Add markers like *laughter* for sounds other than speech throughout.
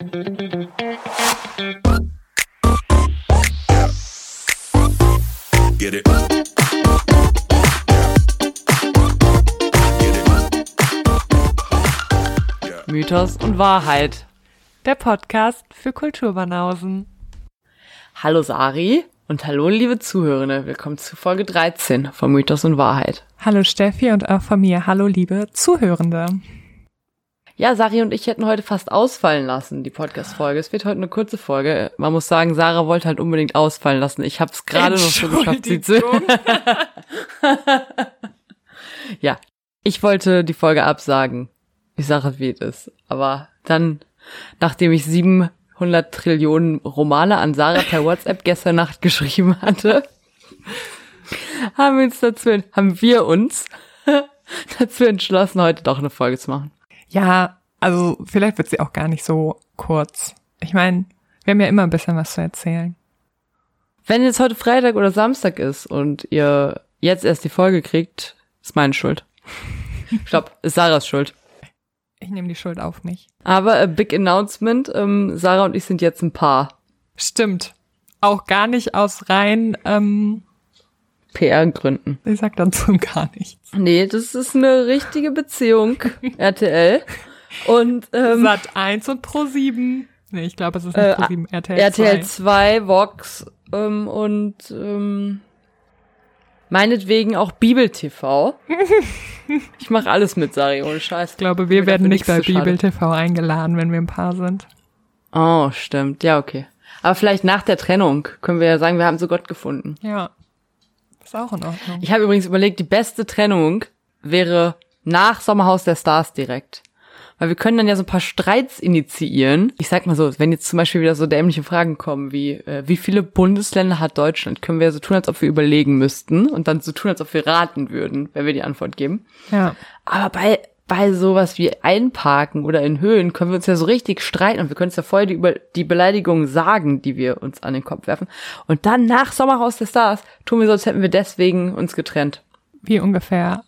Get it. Mythos und Wahrheit. Der Podcast für Kulturbanausen. Hallo Sari und hallo liebe Zuhörende. Willkommen zu Folge 13 von Mythos und Wahrheit. Hallo Steffi und auch von mir. Hallo liebe Zuhörende. Ja, Sari und ich hätten heute fast ausfallen lassen, die Podcast-Folge. Es wird heute eine kurze Folge. Man muss sagen, Sarah wollte halt unbedingt ausfallen lassen. Ich habe es gerade noch so geschafft, sie zu... *laughs* ja, ich wollte die Folge absagen. Ich sage, wie es ist. Aber dann, nachdem ich 700 Trillionen Romane an Sarah per WhatsApp *laughs* gestern Nacht geschrieben hatte, haben wir uns dazu, haben wir uns *laughs* dazu entschlossen, heute doch eine Folge zu machen. Ja, also vielleicht wird sie auch gar nicht so kurz. Ich meine, wir haben ja immer ein bisschen was zu erzählen. Wenn jetzt heute Freitag oder Samstag ist und ihr jetzt erst die Folge kriegt, ist meine Schuld. *laughs* Stopp, ist Sarahs Schuld. Ich nehme die Schuld auf mich. Aber a big announcement, ähm, Sarah und ich sind jetzt ein Paar. Stimmt. Auch gar nicht aus rein, ähm, PR-Gründen. Ich sag dazu gar nichts. Nee, das ist eine richtige Beziehung, *laughs* RTL. Und ähm, Sat 1 und Pro 7. Nee, ich glaube, es ist nicht Äh, Pro 7, RTL, RTL 2. 2, Vox ähm, und ähm, meinetwegen auch Bibel TV. *laughs* ich mache alles mit Sari, ohne Scheiß. Ich glaube, wir werden nicht bei. Bibel TV eingeladen, wenn wir ein Paar sind. Oh, stimmt. Ja, okay. Aber vielleicht nach der Trennung können wir ja sagen, wir haben so Gott gefunden. Ja. Ist auch in Ordnung. Ich habe übrigens überlegt, die beste Trennung wäre nach Sommerhaus der Stars direkt. Weil wir können dann ja so ein paar Streits initiieren. Ich sag mal so, wenn jetzt zum Beispiel wieder so dämliche Fragen kommen wie, äh, wie viele Bundesländer hat Deutschland, können wir so tun, als ob wir überlegen müssten und dann so tun, als ob wir raten würden, wenn wir die Antwort geben. Ja. Aber bei, bei sowas wie Einparken oder in Höhlen können wir uns ja so richtig streiten und wir können uns ja vorher die, über die Beleidigungen sagen, die wir uns an den Kopf werfen. Und dann nach Sommerhaus der Stars tun wir so, als hätten wir deswegen uns getrennt. Wie ungefähr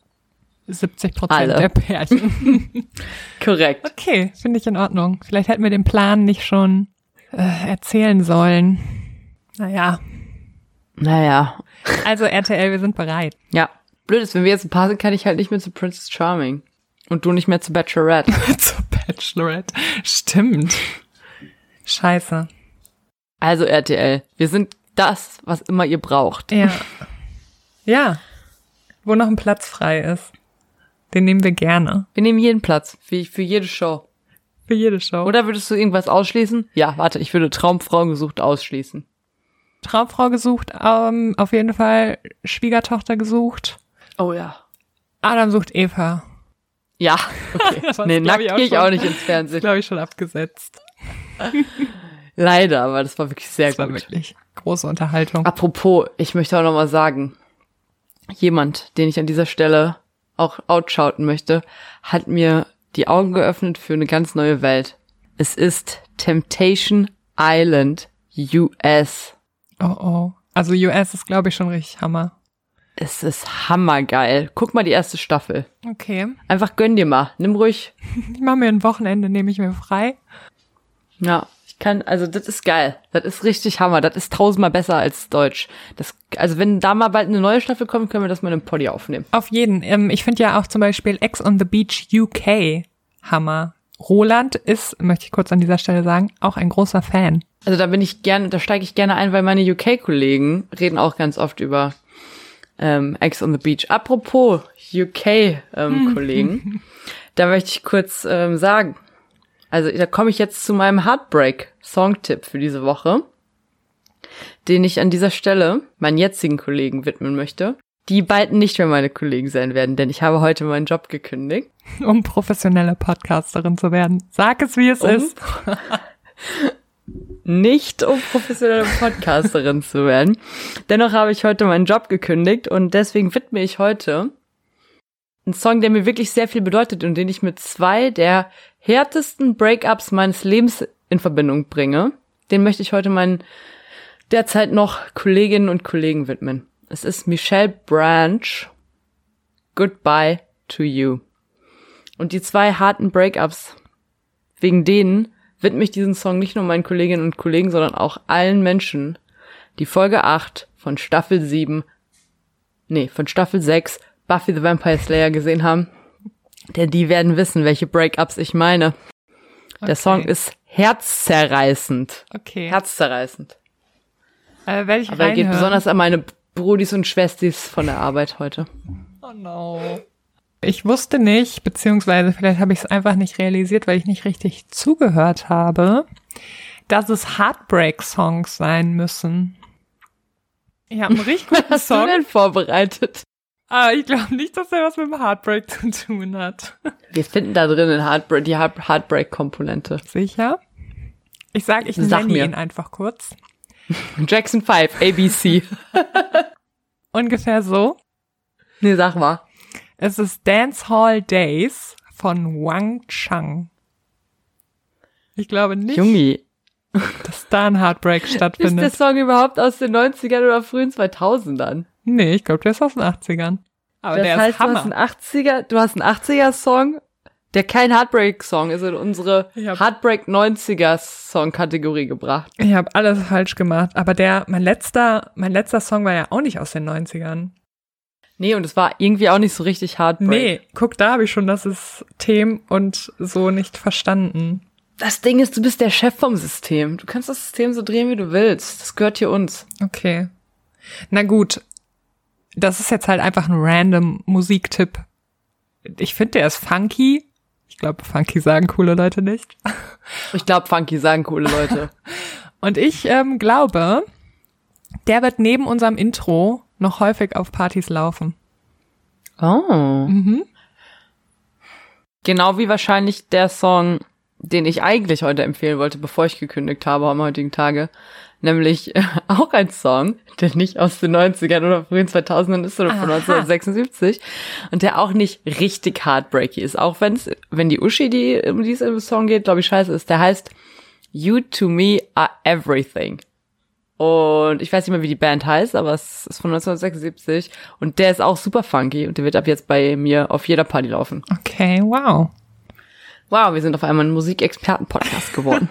70 Prozent der Pärchen. *laughs* Korrekt. Okay, finde ich in Ordnung. Vielleicht hätten wir den Plan nicht schon äh, erzählen sollen. Naja, Naja. also RTL, wir sind bereit. Ja. Blöd ist, wenn wir jetzt ein Paar sind, kann ich halt nicht mehr zu Princess Charming. Und du nicht mehr zu Bachelorette. *laughs* Zur Bachelorette. Stimmt. Scheiße. Also RTL, wir sind das, was immer ihr braucht. Ja. Ja. Wo noch ein Platz frei ist. Den nehmen wir gerne. Wir nehmen jeden Platz, wie für jede Show. Für jede Show. Oder würdest du irgendwas ausschließen? Ja, warte, ich würde Traumfrau gesucht ausschließen. Traumfrau gesucht, ähm, auf jeden Fall Schwiegertochter gesucht. Oh ja. Adam sucht Eva. Ja, okay. *laughs* Nee, nackt ich auch gehe ich auch nicht ins Ist, Fernsehen. glaube ich, schon abgesetzt. *laughs* Leider, aber das war wirklich sehr Das war gut. wirklich große Unterhaltung. Apropos, ich möchte auch noch mal sagen, jemand, den ich an dieser Stelle auch outshouten möchte, hat mir die Augen geöffnet für eine ganz neue Welt. Es ist Temptation Island US. Oh oh. Also US ist, glaube ich, schon richtig Hammer. Es ist hammergeil. Guck mal die erste Staffel. Okay. Einfach gönn dir mal. Nimm ruhig. Ich mache mir ein Wochenende, nehme ich mir frei. Ja, ich kann, also das ist geil. Das ist richtig Hammer. Das ist tausendmal besser als Deutsch. Das, also wenn da mal bald eine neue Staffel kommt, können wir das mal im Poddy aufnehmen. Auf jeden. Ähm, ich finde ja auch zum Beispiel Ex on the Beach UK Hammer. Roland ist, möchte ich kurz an dieser Stelle sagen, auch ein großer Fan. Also da bin ich gerne, da steige ich gerne ein, weil meine UK-Kollegen reden auch ganz oft über ähm, Ex on the Beach. Apropos UK-Kollegen, *laughs* da möchte ich kurz ähm, sagen, also da komme ich jetzt zu meinem Heartbreak-Songtipp für diese Woche, den ich an dieser Stelle meinen jetzigen Kollegen widmen möchte, die bald nicht mehr meine Kollegen sein werden, denn ich habe heute meinen Job gekündigt. um professionelle Podcasterin zu werden. Sag es, wie es Um? ist. *laughs* nicht um professionelle Podcasterin zu werden. Dennoch habe ich heute meinen Job gekündigt und deswegen widme ich heute einen Song, der mir wirklich sehr viel bedeutet und den ich mit zwei der härtesten Breakups meines Lebens in Verbindung bringe. Den möchte ich heute meinen derzeit noch Kolleginnen und Kollegen widmen. Es ist Michelle Branch. Goodbye to you. Und die zwei harten Breakups, wegen denen widme ich diesen Song nicht nur meinen Kolleginnen und Kollegen, sondern auch allen Menschen, die Folge 8 von Staffel 7, nee, von Staffel 6 Buffy the Vampire Slayer gesehen haben. Denn die werden wissen, welche Breakups ich meine. Der Okay. Song ist herzzerreißend. Okay. Herzzerreißend. äh, werde ich Aber er geht besonders an meine Brudis und Schwestis von der Arbeit heute. Oh no. Ich wusste nicht, beziehungsweise vielleicht habe ich es einfach nicht realisiert, weil ich nicht richtig zugehört habe, dass es Heartbreak-Songs sein müssen. Ich habe einen *laughs* richtig guten Was hast du Song, denn vorbereitet? aber ich glaube nicht, dass er was mit dem Heartbreak zu tun hat. Wir finden da drin Heartbreak, die Heart- Heartbreak-Komponente. Sicher? Ich sag, ich Sag nenne mir. ihn einfach kurz. *laughs* Jackson 5, ABC. *laughs* Ungefähr so. Nee, sag mal. Es ist Dance Hall Days von Wang Chang. Ich glaube nicht, Jungi, dass da ein Heartbreak ist der stattfindet. Song überhaupt aus den 90ern oder frühen 2000ern? Nee, ich glaube, der ist aus den 80ern. Aber das der heißt, ist du Hammer. hast einen 80er, du hast einen 80er-Song, der kein Heartbreak-Song ist, in unsere Heartbreak 90er-Song-Kategorie gebracht. ich habe alles falsch gemacht. Aber der, mein letzter, mein letzter Song war ja auch nicht aus den 90ern. Nee, und es war irgendwie auch nicht so richtig Heartbreak. Nee, guck, da habe ich schon das System und so nicht verstanden. Das Ding ist, du bist der Chef vom System. Du kannst das System so drehen, wie du willst. Das gehört hier uns. Okay. Na gut. Das ist jetzt halt einfach ein random Musiktipp. Ich finde, der ist funky. Ich glaube, funky sagen coole Leute nicht. *laughs* Ich glaube, Funky sagen coole Leute. *laughs* Und ich ähm, glaube, der wird neben unserem Intro noch häufig auf Partys laufen. Oh. Mhm. Genau wie wahrscheinlich der Song, den ich eigentlich heute empfehlen wollte, bevor ich gekündigt habe am heutigen Tage. Nämlich äh, *laughs* auch ein Song, der nicht aus den 90ern oder frühen 2000ern ist, sondern von Aha. 1976. Und der auch nicht richtig heartbreaky ist. Auch wenn's, wenn die Uschi, die, um die es im Song geht, glaube ich, scheiße ist. Der heißt You to Me Are Everything. Und ich weiß nicht mehr, wie die Band heißt, aber es ist von 1976. Und der ist auch super funky und der wird ab jetzt bei mir auf jeder Party laufen. Okay, wow. Wow, wir sind auf einmal ein Musikexperten-Podcast geworden.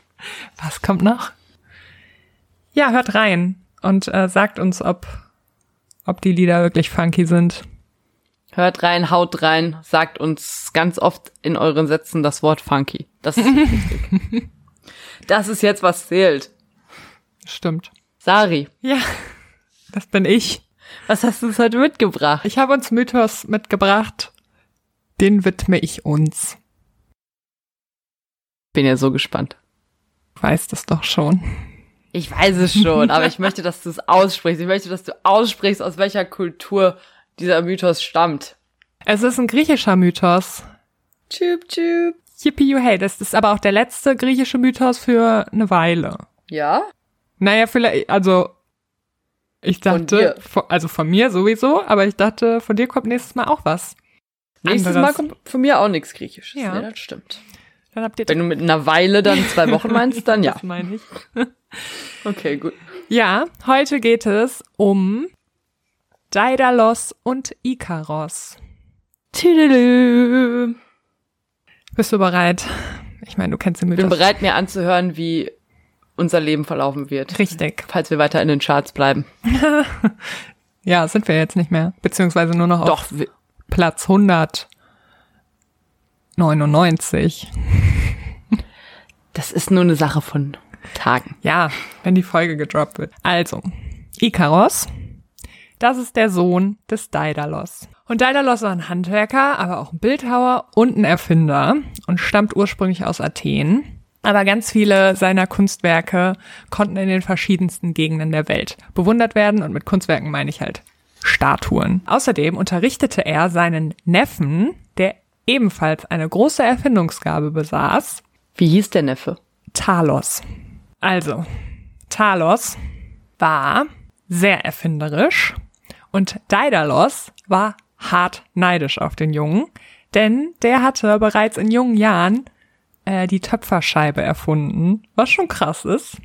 *laughs* Was kommt noch? Ja, hört rein und äh, sagt uns, ob, ob die Lieder wirklich funky sind. Hört rein, haut rein, sagt uns ganz oft in euren Sätzen das Wort funky. Das ist *laughs* wichtig. Das ist jetzt, was zählt. Stimmt. Sari, Ja, das bin ich. was hast du uns heute mitgebracht? Ich habe uns Mythos mitgebracht. Den widme ich uns. bin ja so gespannt. Du weißt es doch schon. Ich weiß es schon, aber ich *laughs* möchte, dass du es aussprichst. Ich möchte, dass du aussprichst, aus welcher Kultur dieser Mythos stammt. Es ist ein griechischer Mythos. Tschüp, tschüp. Yippie you hey, das ist aber auch der letzte griechische Mythos für eine Weile. Ja? Naja, vielleicht, also ich dachte, von, also von mir sowieso, aber ich dachte, von dir kommt nächstes Mal auch was. Nächstes Anderes. Mal kommt von mir auch nichts Griechisches. Ja. Nee, das stimmt. Dann habt ihr Wenn du mit einer Weile dann zwei *laughs* Wochen meinst, dann ja. Das meine ich. *laughs* Okay, gut. Ja, heute geht es um Daedalus und Ikaros. Tüdelü. Bist du bereit? Ich meine, du kennst den Ich bin Mythos. bereit, mir anzuhören, wie unser Leben verlaufen wird, Richtig. falls wir weiter in den Charts bleiben. *laughs* Ja, sind wir jetzt nicht mehr. Beziehungsweise nur noch auf Doch, wir- Platz 199. das ist nur eine Sache von Tagen. Ja, wenn die Folge gedroppt wird. Also, Ikaros, das ist der Sohn des Daedalus. Und Daedalus war ein Handwerker, aber auch ein Bildhauer und ein Erfinder und stammt ursprünglich aus Athen. Aber ganz viele seiner Kunstwerke konnten in den verschiedensten Gegenden der Welt bewundert werden und mit Kunstwerken meine ich halt Statuen. Außerdem unterrichtete er seinen Neffen, der ebenfalls eine große Erfindungsgabe besaß, Wie hieß der Neffe? Talos. Also, Talos war sehr erfinderisch und Daedalus war hart neidisch auf den Jungen, denn der hatte bereits in jungen Jahren äh, die Töpferscheibe erfunden, was schon krass ist.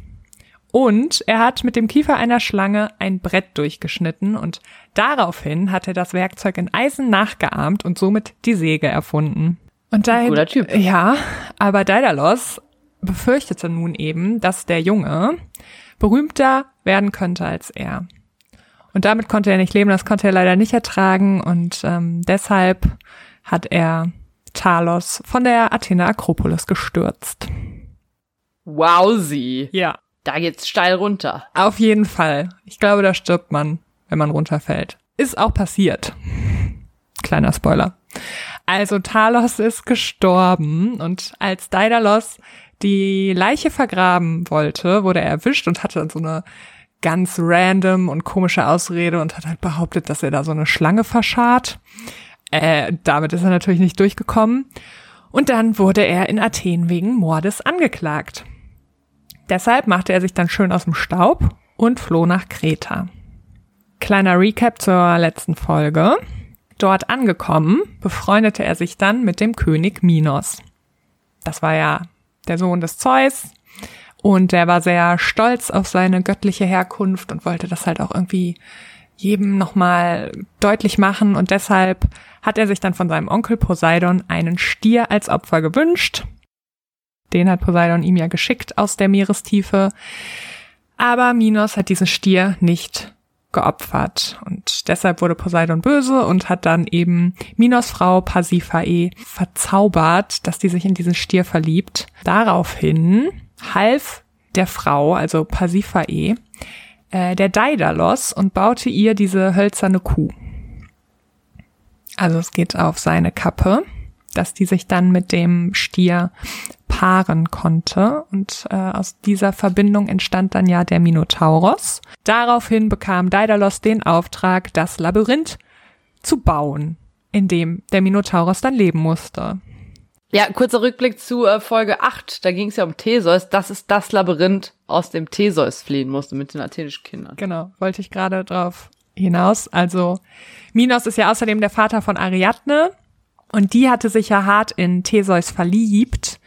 Und er hat mit dem Kiefer einer Schlange ein Brett durchgeschnitten und daraufhin hat er das Werkzeug in Eisen nachgeahmt und somit die Säge erfunden. Und Daed Cooler Typ. Ja, aber Daedalus befürchtete nun eben, dass der Junge berühmter werden könnte als er. Und damit konnte er nicht leben, das konnte er leider nicht ertragen und ähm, deshalb hat er Talos von der Athener Akropolis gestürzt. Wowsy. Ja. Da geht's steil runter. Auf jeden Fall. Ich glaube, da stirbt man, wenn man runterfällt. Ist auch passiert. Kleiner Spoiler. Also Talos ist gestorben und als Daedalus die Leiche vergraben wollte, wurde er erwischt und hatte dann so eine ganz random und komische Ausrede und hat halt behauptet, dass er da so eine Schlange verscharrt. Äh, damit ist er natürlich nicht durchgekommen. Und dann wurde er in Athen wegen Mordes angeklagt. Deshalb machte er sich dann schön aus dem Staub und floh nach Kreta. Kleiner Recap zur letzten Folge. Dort angekommen, befreundete er sich dann mit dem König Minos. Das war ja der Sohn des Zeus und der war sehr stolz auf seine göttliche Herkunft und wollte das halt auch irgendwie jedem nochmal deutlich machen und deshalb hat er sich dann von seinem Onkel Poseidon einen Stier als Opfer gewünscht. Den hat Poseidon ihm ja geschickt aus der Meerestiefe. Aber Minos hat diesen Stier nicht geopfert. Und deshalb wurde Poseidon böse und hat dann eben Minos Frau Pasiphae verzaubert, dass die sich in diesen Stier verliebt. Daraufhin half der Frau, also Pasiphae, äh, der Daedalus und baute ihr diese hölzerne Kuh. Also es geht auf seine Kappe, dass die sich dann mit dem Stier paaren konnte. Und äh, aus dieser Verbindung entstand dann ja der Minotauros. Daraufhin bekam Daedalus den Auftrag, das Labyrinth zu bauen, in dem der Minotauros dann leben musste. Ja, kurzer Rückblick zu äh, Folge 8. Da ging es ja um Theseus. Das ist das Labyrinth, aus dem Theseus fliehen musste mit den athenischen Kindern. Genau, wollte ich gerade drauf hinaus. Also Minos ist ja außerdem der Vater von Ariadne und die hatte sich ja hart in Theseus verliebt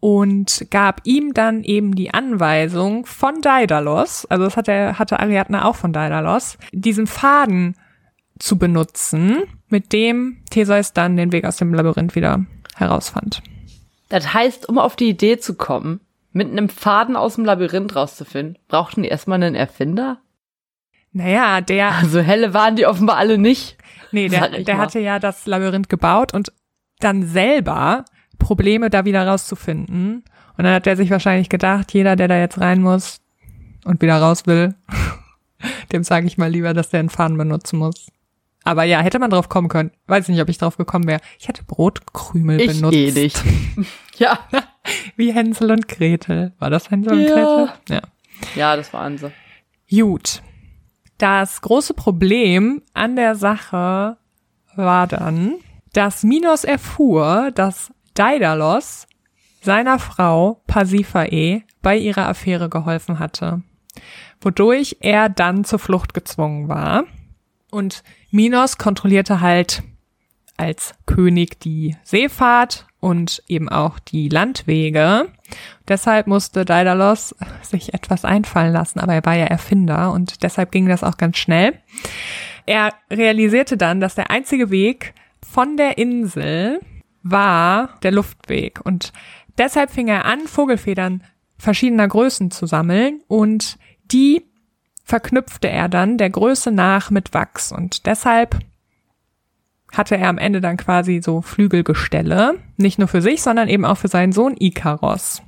und gab ihm dann eben die Anweisung von Daedalus, also das hatte, hatte Ariadne auch von Daedalus, diesen Faden zu benutzen, mit dem Theseus dann den Weg aus dem Labyrinth wieder herausfand. Das heißt, um auf die Idee zu kommen, mit einem Faden aus dem Labyrinth rauszufinden, brauchten die erstmal einen Erfinder? Naja, der. *laughs* Also helle waren die offenbar alle nicht. Nee, der, der hatte ja das Labyrinth gebaut und dann selber Probleme da wieder rauszufinden. Und dann hat er sich wahrscheinlich gedacht, jeder, der da jetzt rein muss und wieder raus will, *laughs* dem sage ich mal lieber, dass der einen Faden benutzen muss. Aber ja, hätte man drauf kommen können. Weiß nicht, ob ich drauf gekommen wäre. Ich hätte Brotkrümel ich benutzt. Eh nicht. *laughs* ja. Wie Hänsel und Gretel. War das Hänsel und Ja. Gretel? Ja. Ja, das waren sie. Gut. Das große Problem an der Sache war dann, dass Minos erfuhr, dass Daedalus seiner Frau Pasiphae bei ihrer Affäre geholfen hatte, wodurch er dann zur Flucht gezwungen war. Und Minos kontrollierte halt als König die Seefahrt und eben auch die Landwege. Deshalb musste Daedalus *laughs* sich etwas einfallen lassen, aber er war ja Erfinder und deshalb ging das auch ganz schnell. Er realisierte dann, dass der einzige Weg von der Insel war der Luftweg und deshalb fing er an, Vogelfedern verschiedener Größen zu sammeln und die verknüpfte er dann der Größe nach mit Wachs. Und deshalb hatte er am Ende dann quasi so Flügelgestelle, nicht nur für sich, sondern eben auch für seinen Sohn Ikaros.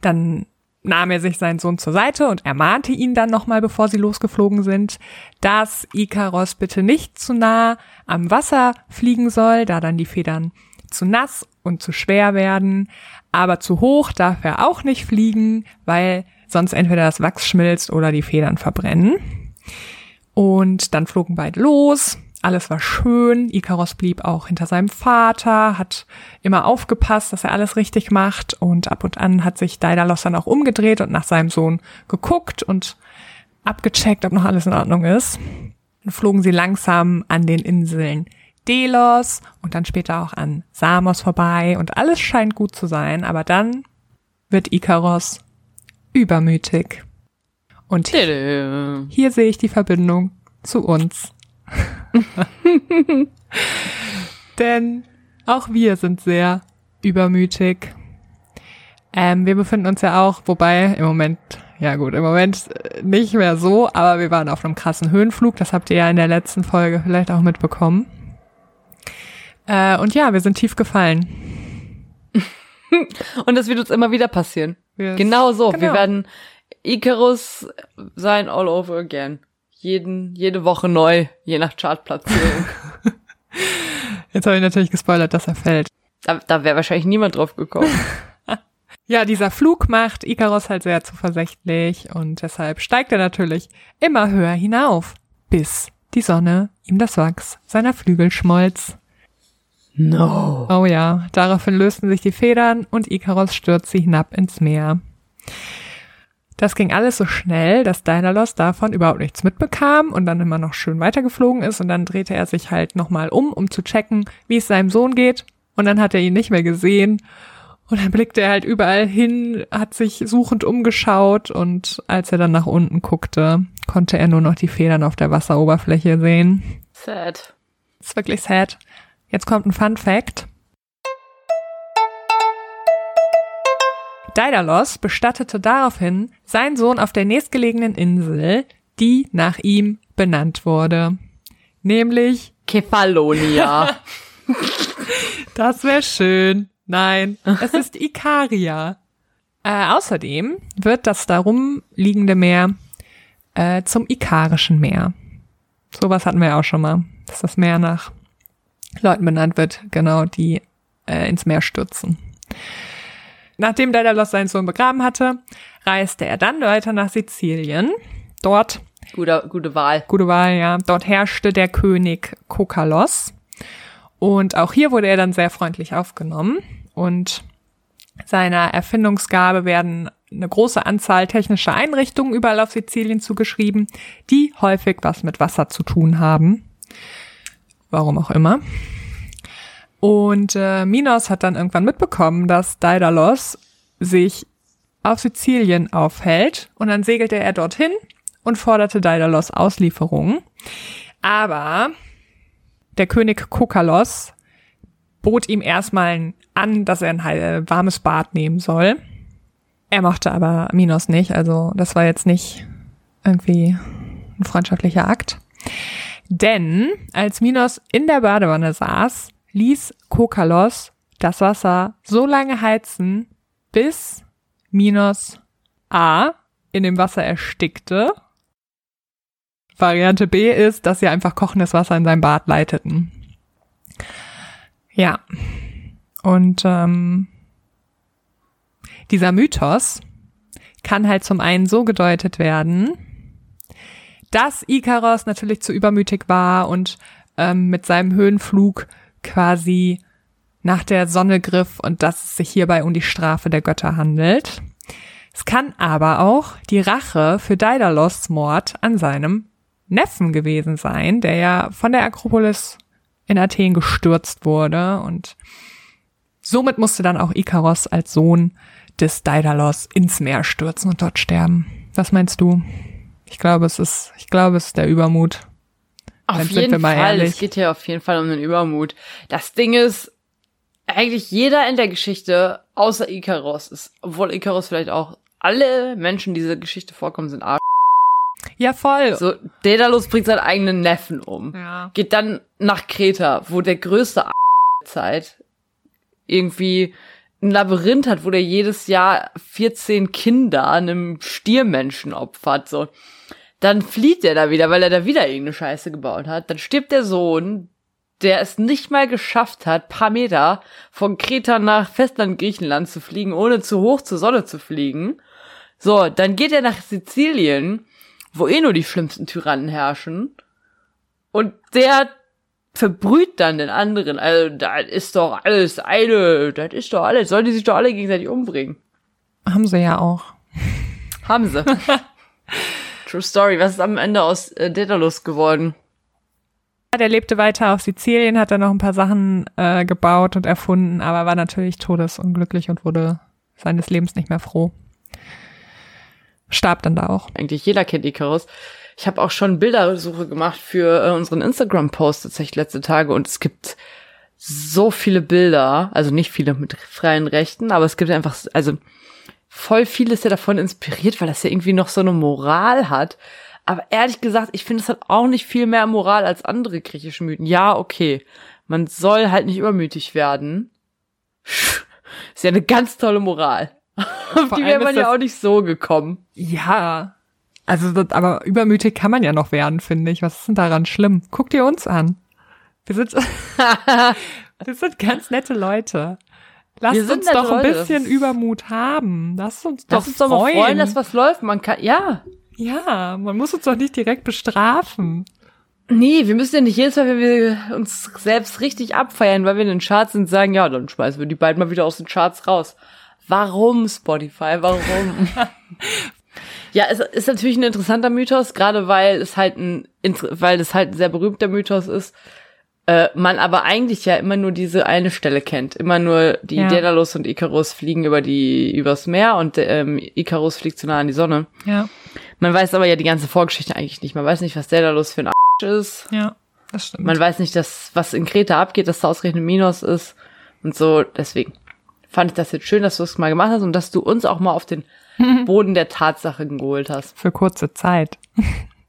Dann nahm er sich seinen Sohn zur Seite und ermahnte ihn dann nochmal, bevor sie losgeflogen sind, dass Ikaros bitte nicht zu nah am Wasser fliegen soll, da dann die Federn zu nass und zu schwer werden, aber zu hoch darf er auch nicht fliegen, weil sonst entweder das Wachs schmilzt oder die Federn verbrennen. Und dann flogen beide los. Alles war schön. Ikaros blieb auch hinter seinem Vater, hat immer aufgepasst, dass er alles richtig macht. Und ab und an hat sich Daedalus dann auch umgedreht und nach seinem Sohn geguckt und abgecheckt, ob noch alles in Ordnung ist. Dann flogen sie langsam an den Inseln Delos und dann später auch an Samos vorbei und alles scheint gut zu sein, aber dann wird Ikaros übermütig. Und Tadam. hier sehe ich die Verbindung zu uns. *laughs* Denn auch wir sind sehr übermütig. Ähm, wir befinden uns ja auch, wobei im Moment, ja gut, im Moment äh, nicht mehr so, aber wir waren auf einem krassen Höhenflug. Das habt ihr ja in der letzten Folge vielleicht auch mitbekommen. Äh, und ja, wir sind tief gefallen. *laughs* und das wird uns immer wieder passieren. Yes. Genau so. Genau. Wir werden Icarus sein all over again. Jeden, jede Woche neu, je nach Chartplatzierung. *laughs* Jetzt habe ich natürlich gespoilert, dass er fällt. Da, da wäre wahrscheinlich niemand drauf gekommen. *laughs* *laughs* ja, dieser Flug macht Icarus halt sehr zuversichtlich und deshalb steigt er natürlich immer höher hinauf, bis die Sonne ihm das Wachs seiner Flügel schmolz. No. Oh ja, daraufhin lösten sich die Federn und Icarus stürzte hinab ins Meer. Das ging alles so schnell, dass Daedalus davon überhaupt nichts mitbekam und dann immer noch schön weitergeflogen ist und dann drehte er sich halt nochmal um, um zu checken, wie es seinem Sohn geht und dann hat er ihn nicht mehr gesehen und dann blickte er halt überall hin, hat sich suchend umgeschaut und als er dann nach unten guckte, konnte er nur noch die Federn auf der Wasseroberfläche sehen. Sad. Das ist wirklich sad. Jetzt kommt ein Fun Fact. Daedalus bestattete daraufhin seinen Sohn auf der nächstgelegenen Insel, die nach ihm benannt wurde. Nämlich Kefalonia. *laughs* das wäre schön. Nein, es ist Ikaria. Äh, außerdem wird das darum liegende Meer äh, zum Ikarischen Meer. Sowas hatten wir ja auch schon mal, dass das Meer nach Leuten benannt wird, genau, die äh, ins Meer stürzen. Nachdem Daedalus seinen Sohn begraben hatte, reiste er dann weiter nach Sizilien. Dort Gute, gute Wahl. Gute Wahl, ja. Dort herrschte der König Kokalos. Und auch hier wurde er dann sehr freundlich aufgenommen. Und seiner Erfindungsgabe werden eine große Anzahl technischer Einrichtungen überall auf Sizilien zugeschrieben, die häufig was mit Wasser zu tun haben. Warum auch immer. Und äh, Minos hat dann irgendwann mitbekommen, dass Daedalus sich auf Sizilien aufhält und dann segelte er dorthin und forderte Daedalus Auslieferung. Aber der König Kokalos bot ihm erstmal an, dass er ein äh, warmes Bad nehmen soll. Er mochte aber Minos nicht, also das war jetzt nicht irgendwie ein freundschaftlicher Akt. Denn als Minos in der Badewanne saß, ließ Kokalos das Wasser so lange heizen, bis Minos A in dem Wasser erstickte. Variante B ist, dass sie einfach kochendes Wasser in sein Bad leiteten. Ja. Und ähm, dieser Mythos kann halt zum einen so gedeutet werden, dass Ikaros natürlich zu übermütig war und ähm, mit seinem Höhenflug quasi nach der Sonne griff und dass es sich hierbei um die Strafe der Götter handelt. Es kann aber auch die Rache für Daedalus Mord an seinem Neffen gewesen sein, der ja von der Akropolis in Athen gestürzt wurde und somit musste dann auch Ikaros als Sohn des Daedalus ins Meer stürzen und dort sterben. Was meinst du? Ich glaube, es ist, ich glaube, es ist der Übermut. Auf jeden Fall, ehrlich. es geht hier auf jeden Fall um den Übermut. Das Ding ist, eigentlich jeder in der Geschichte, außer Icarus, ist, obwohl Icarus vielleicht auch alle Menschen, die diese Geschichte vorkommen, sind Arsch. Ja, voll. So, Daedalus bringt seinen eigenen Neffen um. Ja. Geht dann nach Kreta, wo der größte Zeit irgendwie ein Labyrinth hat, wo der jedes Jahr 14 Kinder einem Stiermenschen opfert, so. Dann flieht er da wieder, weil er da wieder irgendeine Scheiße gebaut hat. Dann stirbt der Sohn, der es nicht mal geschafft hat, paar Meter von Kreta nach Festland Griechenland zu fliegen, ohne zu hoch zur Sonne zu fliegen. So, dann geht er nach Sizilien, wo eh nur die schlimmsten Tyrannen herrschen. Und der verbrüht dann den anderen. Also, das ist doch alles eine, das ist doch alles. Sollen die sich doch alle gegenseitig umbringen? Haben sie ja auch. *laughs* Haben sie. *laughs* True Story. Was ist am Ende aus äh, Daedalus geworden? Der lebte weiter auf Sizilien, hat dann noch ein paar Sachen äh, gebaut und erfunden, aber war natürlich todesunglücklich und wurde seines Lebens nicht mehr froh. Starb dann da auch. Eigentlich jeder kennt Icarus. Ich habe auch schon Bildersuche gemacht für äh, unseren Instagram-Post tatsächlich letzte Tage und es gibt so viele Bilder, also nicht viele mit freien Rechten, aber es gibt einfach, also voll vieles ja davon inspiriert, weil das ja irgendwie noch so eine Moral hat. Aber ehrlich gesagt, ich finde, es hat auch nicht viel mehr Moral als andere griechische Mythen. Ja, okay. Man soll halt nicht übermütig werden. Ist ja eine ganz tolle Moral. *laughs* Auf die wäre man ja auch nicht so gekommen. Ja. Also, das, aber übermütig kann man ja noch werden, finde ich. Was ist denn daran schlimm? Guck dir uns an. Wir sind, *laughs* wir sind ganz nette Leute. Lass uns doch ein Leute. bisschen Übermut haben. Lass uns doch Lass uns freuen. doch mal freuen, dass was läuft. Man kann, ja. Ja, man muss uns doch nicht direkt bestrafen. Nee, wir müssen ja nicht jedes Mal, wenn wir uns selbst richtig abfeiern, weil wir in den Charts sind, sagen, ja, dann schmeißen wir die beiden mal wieder aus den Charts raus. Warum Spotify? Warum? *laughs* ja, es ist natürlich ein interessanter Mythos, gerade weil es halt ein, weil es halt ein sehr berühmter Mythos ist. Äh, man aber eigentlich ja immer nur diese eine Stelle kennt. Immer nur die ja. Daedalus und Icarus fliegen über die, übers Meer und ähm, Icarus fliegt zu nah an die Sonne. Ja. Man weiß aber ja die ganze Vorgeschichte eigentlich nicht. Man weiß nicht, was Daedalus für ein Arsch ist. Ja, das stimmt. Man weiß nicht, dass, was in Kreta abgeht, dass da ausgerechnet Minos ist und so. Deswegen fand ich das jetzt schön, dass du es mal gemacht hast und dass du uns auch mal auf den *laughs* Boden der Tatsachen geholt hast. Für kurze Zeit.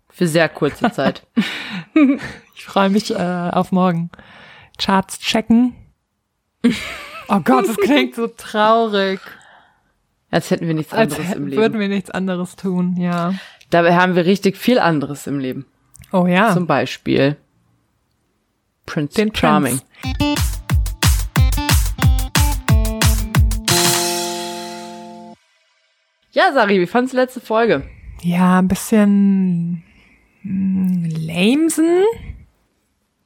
Für sehr kurze *laughs* Zeit. ich freue mich äh, auf morgen. Charts checken. Oh Gott, das klingt so traurig. Als hätten wir nichts anderes Als im Leben. Würden wir nichts anderes tun, ja. Dabei haben wir richtig viel anderes im Leben. Oh ja. Zum Beispiel Prince Den Charming. Prince. Ja, Sari, wie fandest du letzte Folge? Ja, ein bisschen hm, lamesen.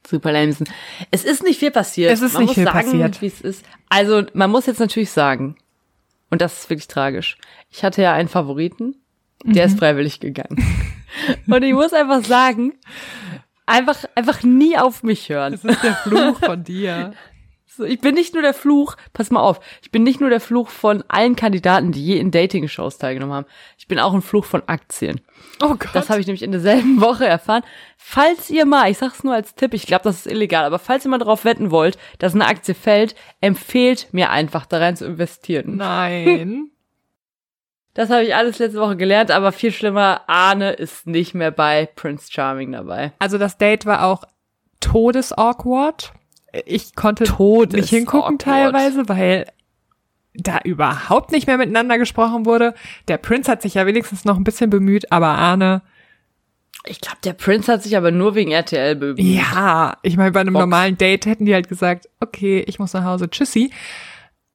Super lamesen. Es ist nicht viel passiert. Es ist man nicht viel sagen, passiert. Wie es ist. Also, man muss jetzt natürlich sagen, und das ist wirklich tragisch. Ich hatte ja einen Favoriten, der mhm. ist freiwillig gegangen. *laughs* und ich muss einfach sagen, einfach, einfach nie auf mich hören. Das ist der Fluch von *laughs* dir. So, ich bin nicht nur der Fluch, pass mal auf, ich bin nicht nur der Fluch von allen Kandidaten, die je in Dating-Shows teilgenommen haben. Ich bin auch ein Fluch von Aktien. Oh Gott. Das habe ich nämlich in derselben Woche erfahren. Falls ihr mal, ich sag's nur als Tipp, ich glaube, das ist illegal, aber falls ihr mal darauf wetten wollt, dass eine Aktie fällt, empfehlt mir einfach da rein zu investieren. Nein. *laughs* Das habe ich alles letzte Woche gelernt, aber viel schlimmer, Arne ist nicht mehr bei Prince Charming dabei. Also das Date war auch todesawkward ich konnte Todes nicht hingucken awkward. teilweise, weil da überhaupt nicht mehr miteinander gesprochen wurde. Der Prinz hat sich ja wenigstens noch ein bisschen bemüht, aber Arne. Ich glaube, der Prinz hat sich aber nur wegen RTL bemüht. Ja, ich meine, bei einem Box. normalen Date hätten die halt gesagt, okay, ich muss nach Hause, tschüssi. *laughs*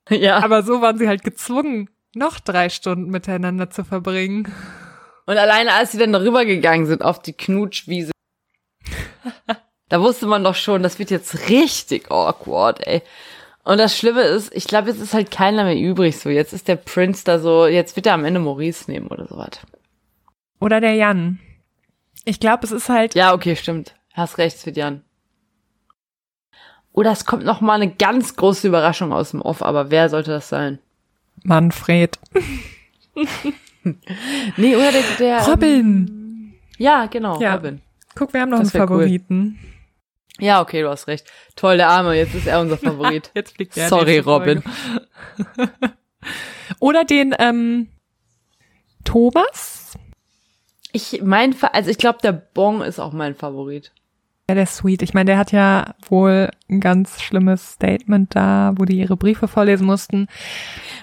Ja. Aber so waren sie halt gezwungen, noch drei Stunden miteinander zu verbringen. Und alleine als sie dann darüber gegangen sind auf die Knutschwiese. *laughs* Da wusste man doch schon, das wird jetzt richtig awkward, ey. Und das Schlimme ist, ich glaube, jetzt ist halt keiner mehr übrig so. Jetzt ist der Prince da so, jetzt wird er am Ende Maurice nehmen oder sowas. Oder der Jan. Ich glaube, es ist halt. Ja, okay, stimmt. Hast recht, es wird Jan. Oder es kommt noch mal eine ganz große Überraschung aus dem Off, aber wer sollte das sein? Manfred. *laughs* nee, oder der, der Robin. Ähm, ja, genau, ja. Robin. Guck, wir haben noch das einen Favoriten. Cool. Ja, okay, du hast recht. Toll, der Arme, jetzt ist er unser Favorit. *laughs* jetzt fliegt er. Sorry, Robin. *laughs* Oder den ähm, Thomas. Ich mein, also ich glaube, der Bong ist auch mein Favorit. Ja, der ist sweet. Ich meine, der hat ja wohl ein ganz schlimmes Statement da, wo die ihre Briefe vorlesen mussten.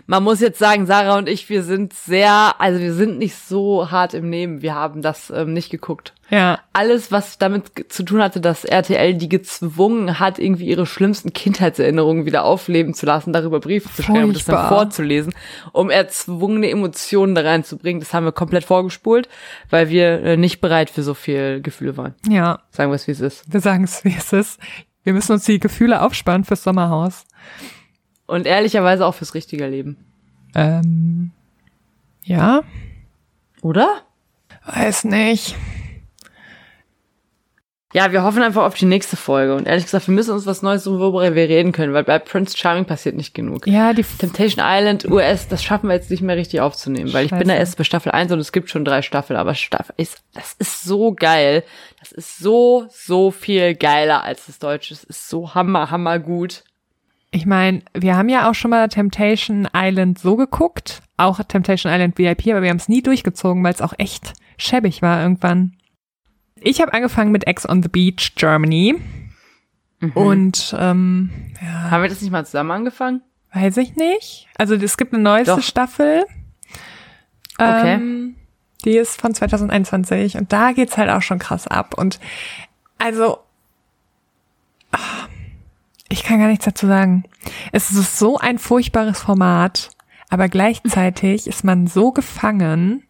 Man muss jetzt sagen, Sarah und ich, wir sind sehr, also wir sind nicht so hart im Nehmen. Wir haben das ähm, nicht geguckt. Ja. Alles, was damit zu tun hatte, dass RTL die gezwungen hat, irgendwie ihre schlimmsten Kindheitserinnerungen wieder aufleben zu lassen, darüber Briefe zu schreiben und das dann vorzulesen, um erzwungene Emotionen da reinzubringen, das haben wir komplett vorgespult, weil wir äh, nicht bereit für so viel Gefühle waren. Ja. Sagen wir es, wie es ist. Wir sagen es, wie es ist. Wir müssen uns die Gefühle aufsparen fürs Sommerhaus. Und ehrlicherweise auch fürs richtige Leben. Ähm, ja. Oder? Weiß nicht. Ja, wir hoffen einfach auf die nächste Folge. Und ehrlich gesagt, wir müssen uns was Neues suchen, worüber wir reden können, weil bei Prince Charming passiert nicht genug. Ja, die Temptation Island US, das schaffen wir jetzt nicht mehr richtig aufzunehmen, weil Scheiße. ich bin da erst bei Staffel 1 und es gibt schon drei Staffeln, aber Staffel ist, das ist so geil. Das ist so, so viel geiler als das Deutsche. Es ist so hammer, hammer gut. Ich meine, wir haben ja auch schon mal Temptation Island so geguckt, auch Temptation Island VIP, aber wir haben es nie durchgezogen, weil es auch echt schäbig war irgendwann. Ich habe angefangen mit Ex on the Beach Germany Mhm. und ähm, ja, Haben wir das nicht mal zusammen angefangen? weiß ich nicht. Also es gibt eine neueste Doch. Staffel. Okay. Ähm, die ist von 2021 und da geht's halt auch schon krass ab. Und also, ah, ich kann gar nichts dazu sagen. Es ist so ein furchtbares Format, aber gleichzeitig ist man so gefangen.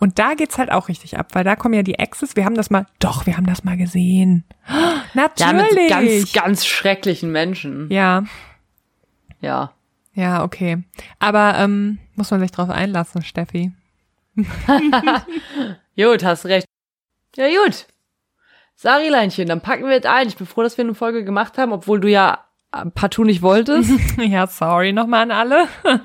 Und da geht's halt auch richtig ab, weil da kommen ja die Exes. Wir haben das mal, doch, wir haben das mal gesehen. *gasps* Ja, mit Natürlich. ganz, ganz schrecklichen Menschen. ja, Ja. ja, okay. Aber ähm, muss man sich drauf einlassen, Steffi. *laughs* Gut, hast recht. Ja, gut. Sarileinchen, dann packen wir jetzt ein. Ich bin froh, dass wir eine Folge gemacht haben, obwohl du ja äh, partout nicht wolltest. *laughs* Ja, sorry nochmal an alle. *laughs*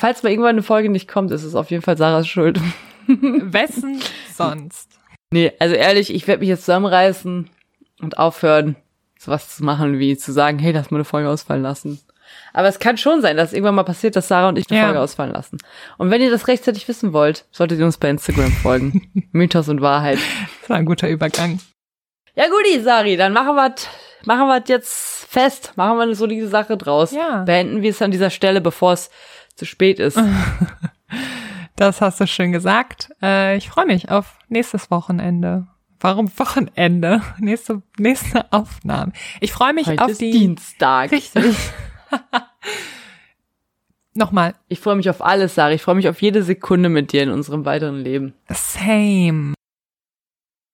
Falls mal irgendwann eine Folge nicht kommt, ist es auf jeden Fall Sarahs Schuld. *laughs* Wessen sonst? Nee, also ehrlich, ich werde mich jetzt zusammenreißen und aufhören, sowas zu machen, wie zu sagen, hey, lass mal eine Folge ausfallen lassen. Aber es kann schon sein, dass irgendwann mal passiert, dass Sarah und ich eine Ja. Folge ausfallen lassen. Und wenn ihr das rechtzeitig wissen wollt, solltet ihr uns bei Instagram folgen. *laughs* Mythos und Wahrheit. Das war ein guter Übergang. Ja, guti, Sari, dann machen wir machen wir jetzt fest. Machen wir eine solide Sache draus. Ja. Beenden wir es an dieser Stelle, bevor es zu spät ist. *laughs* Das hast du schön gesagt. Äh, ich freue mich auf nächstes Wochenende. Warum Wochenende? *laughs* Nächste, nächste Aufnahme. Ich freue mich Heute auf ist die. Dienstag. Richtig. *laughs* Nochmal. Ich freue mich auf alles, Sari. Ich freue mich auf jede Sekunde mit dir in unserem weiteren Leben. Same.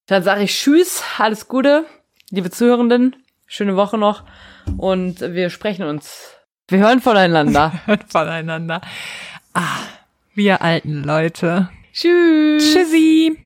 Dann sage ich Tschüss, alles Gute, liebe Zuhörenden, schöne Woche noch und wir sprechen uns. Wir hören voneinander. *laughs* Hört voneinander. Ah, wir alten Leute. Tschüss. Tschüssi.